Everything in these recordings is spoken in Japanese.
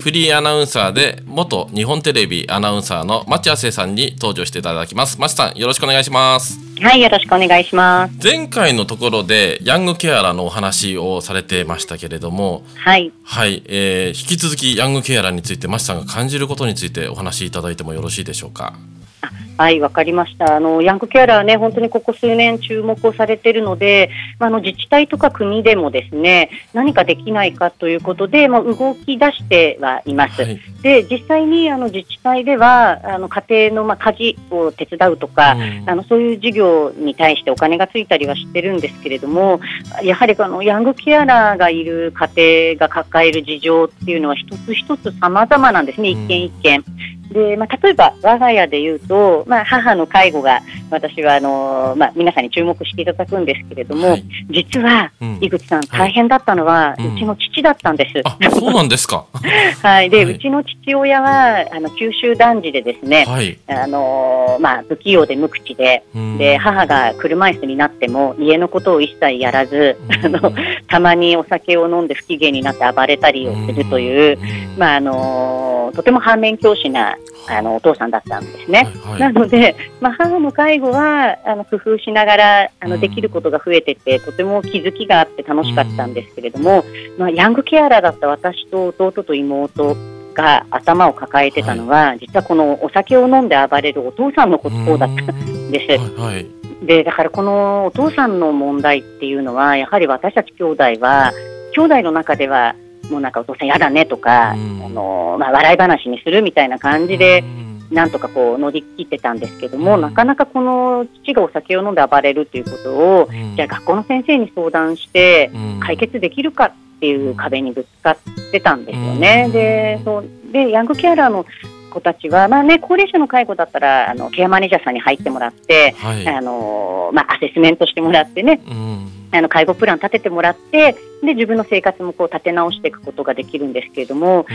フリーアナウンサーで元日本テレビアナウンサーの町亜生さんに登場していただきます。町さんよろしくお願いします。はいよろしくお願いします。前回のところでヤングケアラーのお話をされてましたけれどもはい。はい、えー、引き続きヤングケアラーについて町さんが感じることについてお話しいただいてもよろしいでしょうか？はい、わかりました。あの、ヤングケアラーね、本当にここ数年注目をされているので、あの、自治体とか国でもですね、何かできないかということで、まあ、動き出してはいます。はい、で、実際に、あの、自治体では、あの、家庭の、まあ、家事を手伝うとか、うん、あの、そういう事業に対してお金がついたりはしてるんですけれども、やはり、あの、ヤングケアラーがいる家庭が抱える事情っていうのは一つ一つ様々なんですね、一件一件。で、まあ、例えば我が家で言うと、まあ、母の介護が私はあの、まあ、皆さんに注目していただくんですけれども、はい、実は、井口さん、大変だったのは、うちの父だったんです。あそうなんですか。はい、で、うちの父親はあの九州男児でですね、はい、あのまあ、不器用で無口で、で母が車椅子になっても家のことを一切やらず、あのたまにお酒を飲んで不機嫌になって暴れたりをするという、まああのとても反面教師なあ。のお父さんだったんですね。はいはい、なので、まあ、母の介護はあの工夫しながらあのできることが増えてて、とても気づきがあって楽しかったんですけれども、まあ、ヤングケアラーだった私と弟と妹が頭を抱えてたのは、はい、実はこのお酒を飲んで暴れるお父さんのことだったんです。はい、でだからこのお父さんの問題っていうのはやはり私たち兄弟は兄弟の中ではもうなんかお父さん嫌だねとか、あのまあ、笑い話にするみたいな感じで、なんとかこう乗り切ってたんですけども、なかなかこの父がお酒を飲んで暴れるということを、じゃあ学校の先生に相談して解決できるかっていう壁にぶつかってたんですよね。でそうでヤングケアラーの子たちは、まあね、高齢者の介護だったらあのケアマネージャーさんに入ってもらって、はい、あのまあ、アセスメントしてもらってね、あの介護プラン立ててもらってで自分の生活もこう立て直していくことができるんですけれども、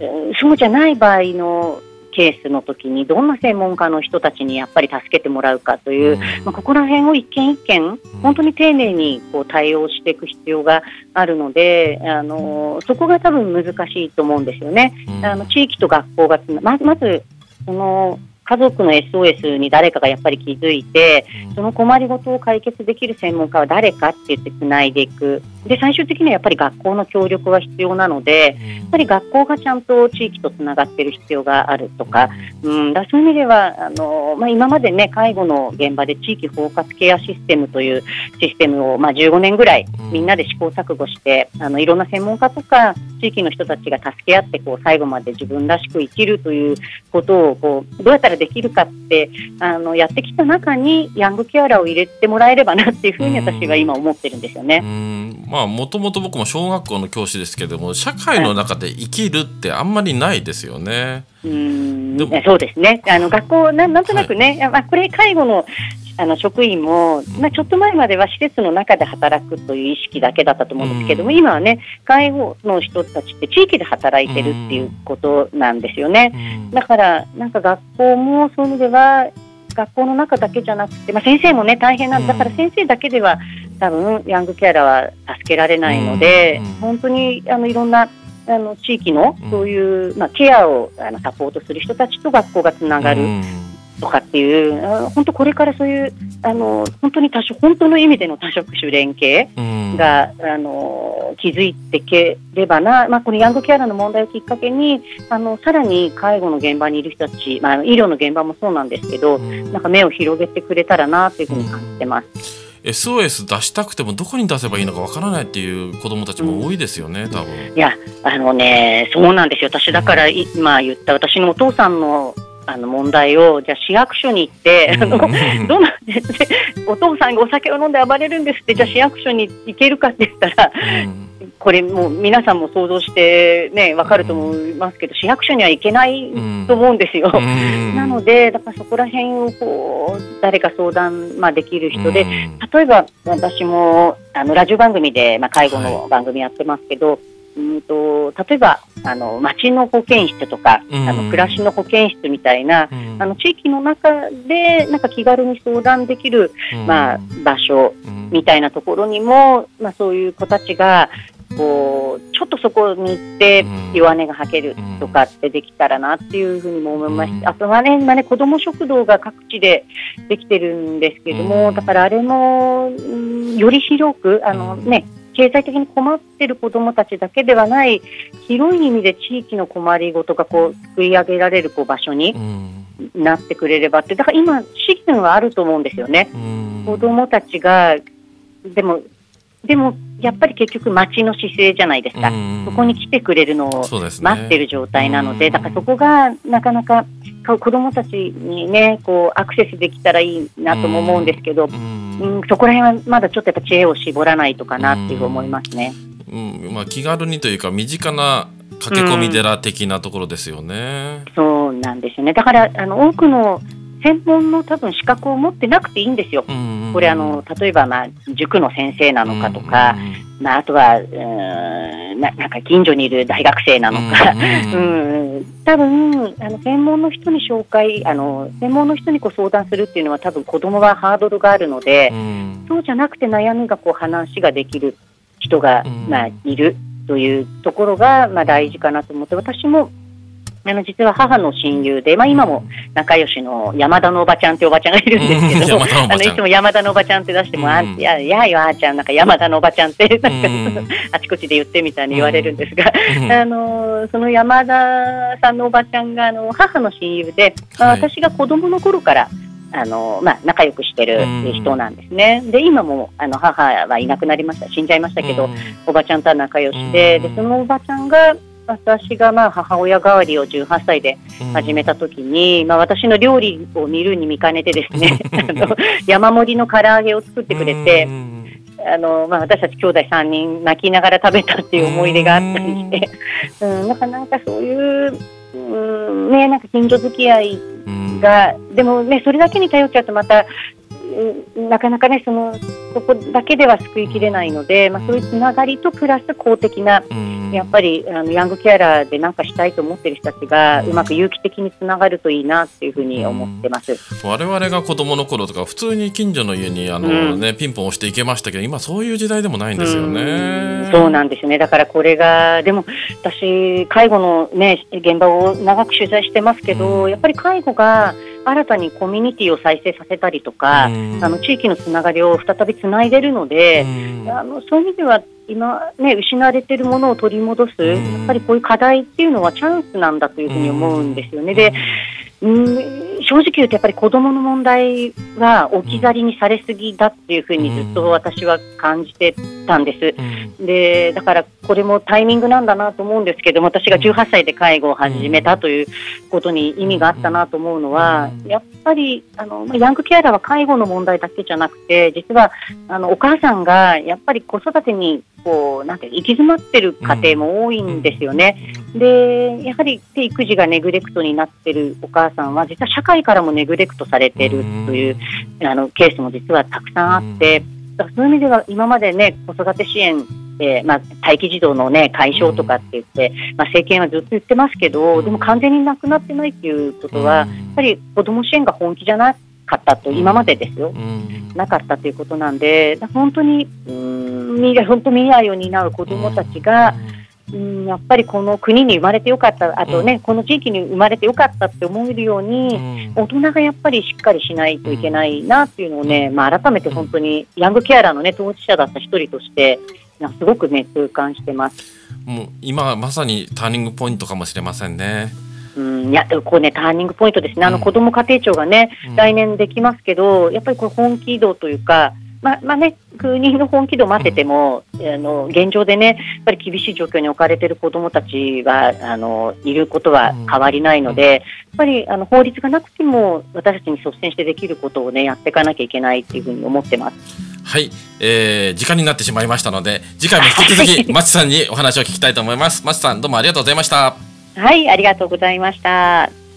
うん、そうじゃない場合のケースの時にどんな専門家の人たちにやっぱり助けてもらうかという、うん、まあ、ここら辺を一件一件本当に丁寧にこう対応していく必要があるのであのそこが多分難しいと思うんですよね。うん、あの地域と学校がままずその家族の SOS に誰かがやっぱり気づいて、その困りごとを解決できる専門家は誰かって言ってつないでいく。で、最終的にはやっぱり学校の協力が必要なので、やっぱり学校がちゃんと地域とつながっている必要があるとか、うん、だそういう意味では、あの、まあ、今までね、介護の現場で地域包括ケアシステムというシステムを、まあ、15年ぐらいみんなで試行錯誤して、あの、いろんな専門家とか、地域の人たちが助け合って、こう、最後まで自分らしく生きるということを、こう、どうやったらできるかってあのやってきた中にヤングケアラーを入れてもらえればなっていうふうに私は今思ってるんですよね。まあもともと僕も小学校の教師ですけども社会の中で生きるってあんまりないですよね。うん。そうですね。あの学校ななんとなくね、はい、まあ、これ介護のあの職員も、まあ、ちょっと前までは施設の中で働くという意識だけだったと思うんですけども、うん、今はね介護の人たちって地域で働いてるっていうことなんですよね。うん、だからなんか学校もそういう意味では学校の中だけじゃなくて、まあ、先生もね大変なんだ。から先生だけでは多分ヤングケアラーは助けられないので、うん、本当にあのいろんなあの地域のそういう、まあ、ケアをあのサポートする人たちと学校がつながる。とかっていう、本当これからそういうあの本当に多本当の意味での多職種連携が、うん、あの気づいていければな、まあ、このヤングケアラーの問題をきっかけにあのさらに介護の現場にいる人たち、まあ、医療の現場もそうなんですけど、うん、なんか目を広げてくれたらなというふうに感じてます。うん、SOS 出したくてもどこに出せばいいのかわからないっていう子どもたちも多いですよね、うん、多分。いやあのねそうなんですよ。私だから、今言った私のお父さんのあの問題をじゃあ市役所に行って、あのどんな お父さんがお酒を飲んで暴れるんですってじゃあ市役所に行けるかって言ったら、これもう皆さんも想像してね分かると思いますけど、市役所には行けないと思うんですよ。なのでだからそこら辺をこう誰か相談、まあ、できる人で、例えば私もあのラジオ番組で、まあ、介護の番組やってますけど、はいうんと例えばあの町の保健室とか、あの暮らしの保健室みたいな、あの地域の中でなんか気軽に相談できる、まあ、場所みたいなところにも、まあ、そういう子たちがこうちょっとそこに行って弱音が吐けるとかってできたらなっていうふうにも思いまして、あとはね今ね子ども食堂が各地でできてるんですけども、だからあれも、より広くあのね、経済的に困っている子どもたちだけではない広い意味で地域の困りごとがこう救い上げられるこう場所になってくれればってだから今資源はあると思うんですよね。子どもたちがでもでもやっぱり結局町の姿勢じゃないですか、そこに来てくれるのを待ってる状態なので、だからそこがなかなか子どもたちにねこうアクセスできたらいいなとも思うんですけど、うん、そこら辺はまだちょっとやっぱ知恵を絞らないとかなっていう思いますね。うんまあ、気軽にというか身近な駆け込み寺的なところですよね。うん、そうなんですよねだからあの多くの専門の多分資格を持ってなくていいんですよ。これあの例えば、まあ、塾の先生なのかとか、まあ、あとはうんななんか近所にいる大学生なのか、うん。多分あの専門の人に紹介あの専門の人にこう相談するっていうのは多分子どもはハードルがあるので、そうじゃなくて悩みがこう話ができる人が、まあ、いるというところが、まあ、大事かなと思って私もあの実は母の親友で、まあ、今も仲良しの山田のおばちゃんっておばちゃんがいるんですけど、あのいつも山田のおばちゃんって出しても、あいやいやよあーちゃんなんか山田のおばちゃんってなんか あちこちで言ってみたいに言われるんですが、あのその山田さんのおばちゃんがあの母の親友で、まあ、私が子供の頃からあのまあ、仲良くしてる人なんですね。で今もあの母はいなくなりました死んじゃいましたけど、おばちゃんとは仲良しででそのおばちゃんが私がまあ母親代わりを18歳で始めた時に、うん、まあ、私の料理を見るに見かねてですね 山盛りの唐揚げを作ってくれて、うん、あのまあ、私たち兄弟3人泣きながら食べたっていう思い出があったりして、うん、なんかなんかそういう、うんね、なんか近所付き合いが、でもねそれだけに頼っちゃうとまたなかなかねそのそこだけでは救いきれないので、まあ、そういうつながりとプラス公的な、やっぱりあのヤングケアラーで何かしたいと思っている人たちが、うまく有機的につながるといいなっていうふうに思ってます、我々が子供の頃とか普通に近所の家にあの、ね、ピンポン押していけましたけど今そういう時代でもないんですよね。うそうなんですね。だからこれがでも私介護の、ね、現場を長く取材してますけど、やっぱり介護が新たにコミュニティを再生させたりとか、あの地域のつながりを再びつないでるので、あのそういう意味では今、ね、失われているものを取り戻す、やっぱりこういう課題っていうのはチャンスなんだというふうに思うんですよね。でうん正直言うとやっぱり子どもの問題は置き去りにされすぎだっていうふうにずっと私は感じてたんです、うん、でだからこれもタイミングなんだなと思うんですけど私が18歳で介護を始めたということに意味があったなと思うのはやっぱりあのヤングケアラーは介護の問題だけじゃなくて実はあのお母さんがやっぱり子育てにこうなんて行き詰まってる家庭も多いんですよね。でやはり育児がネグレクトになってるお母さんは実は社会からもネグレクトされてるというあのケースも実はたくさんあって、そういう意味では今までね子育て支援えーまあ、待機児童の、ね、解消とかって言って、まあ、政権はずっと言ってますけど、でも完全になくなってないっていうことは、やっぱり子ども支援が本気じゃなかったと、今までですよ、なかったということなんで、本当に、うん未来本当未来を担う子どもたちが、うんやっぱりこの国に生まれてよかった、あとね、うん、この地域に生まれてよかったって思えるように、うん、大人がやっぱりしっかりしないといけないなっていうのをね、まあ、改めて本当にヤングケアラーのね当事者だった一人としてすごくね痛感してます。もう今まさにターニングポイントかもしれませんね。うん、いやこうねターニングポイントですね、あの子ども家庭庁がね、来年できますけど、やっぱりこれ本気度というか、まあまあね、国の本気度を待ってても、うん、あの現状でね、やっぱり厳しい状況に置かれている子どもたちはあのいることは変わりないので、うん、やっぱりあの法律がなくても私たちに率先してできることをねやっていかなきゃいけないっていうふうに思ってます。はい、えー、時間になってしまいましたので次回も引き続き松さんにお話を聞きたいと思います。松さんどうもありがとうございました。はいありがとうございました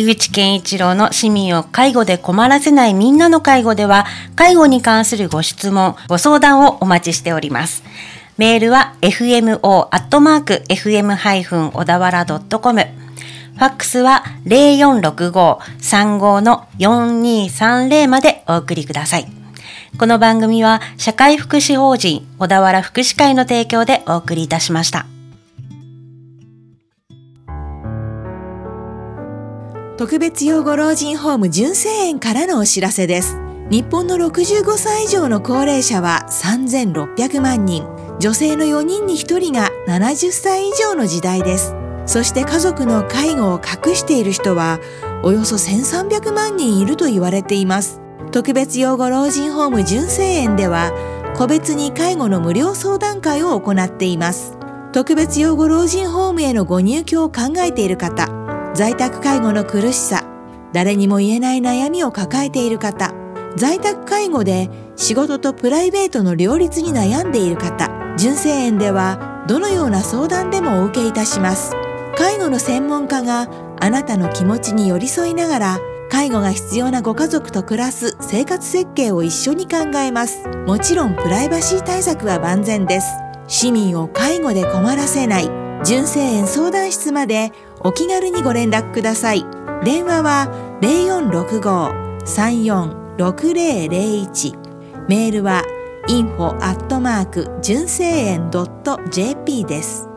井口健一郎の市民を介護で困らせないみんなの介護では介護に関するご質問ご相談をお待ちしておりますメールは fmo.fm- 小田原 .com ファックスは0465-35の4230までお送りください。この番組は社会福祉法人小田原福祉会の提供でお送りいたしました。特別養護老人ホーム純正園からのお知らせです。日本の65歳以上の高齢者は3600万人、女性の4人に1人が70歳以上の時代です。そして家族の介護を隠している人はおよそ1300万人いると言われています特別養護老人ホーム純正園では個別に介護の無料相談会を行っています特別養護老人ホームへのご入居を考えている方在宅介護の苦しさ誰にも言えない悩みを抱えている方在宅介護で仕事とプライベートの両立に悩んでいる方純正園ではどのような相談でもお受けいたします。介護の専門家があなたの気持ちに寄り添いながら介護が必要なご家族と暮らす生活設計を一緒に考えます。もちろんプライバシー対策は万全です。市民を介護で困らせない。純正園相談室までお気軽にご連絡ください。電話は0465-346001メールは info@ 純正園 .jp です。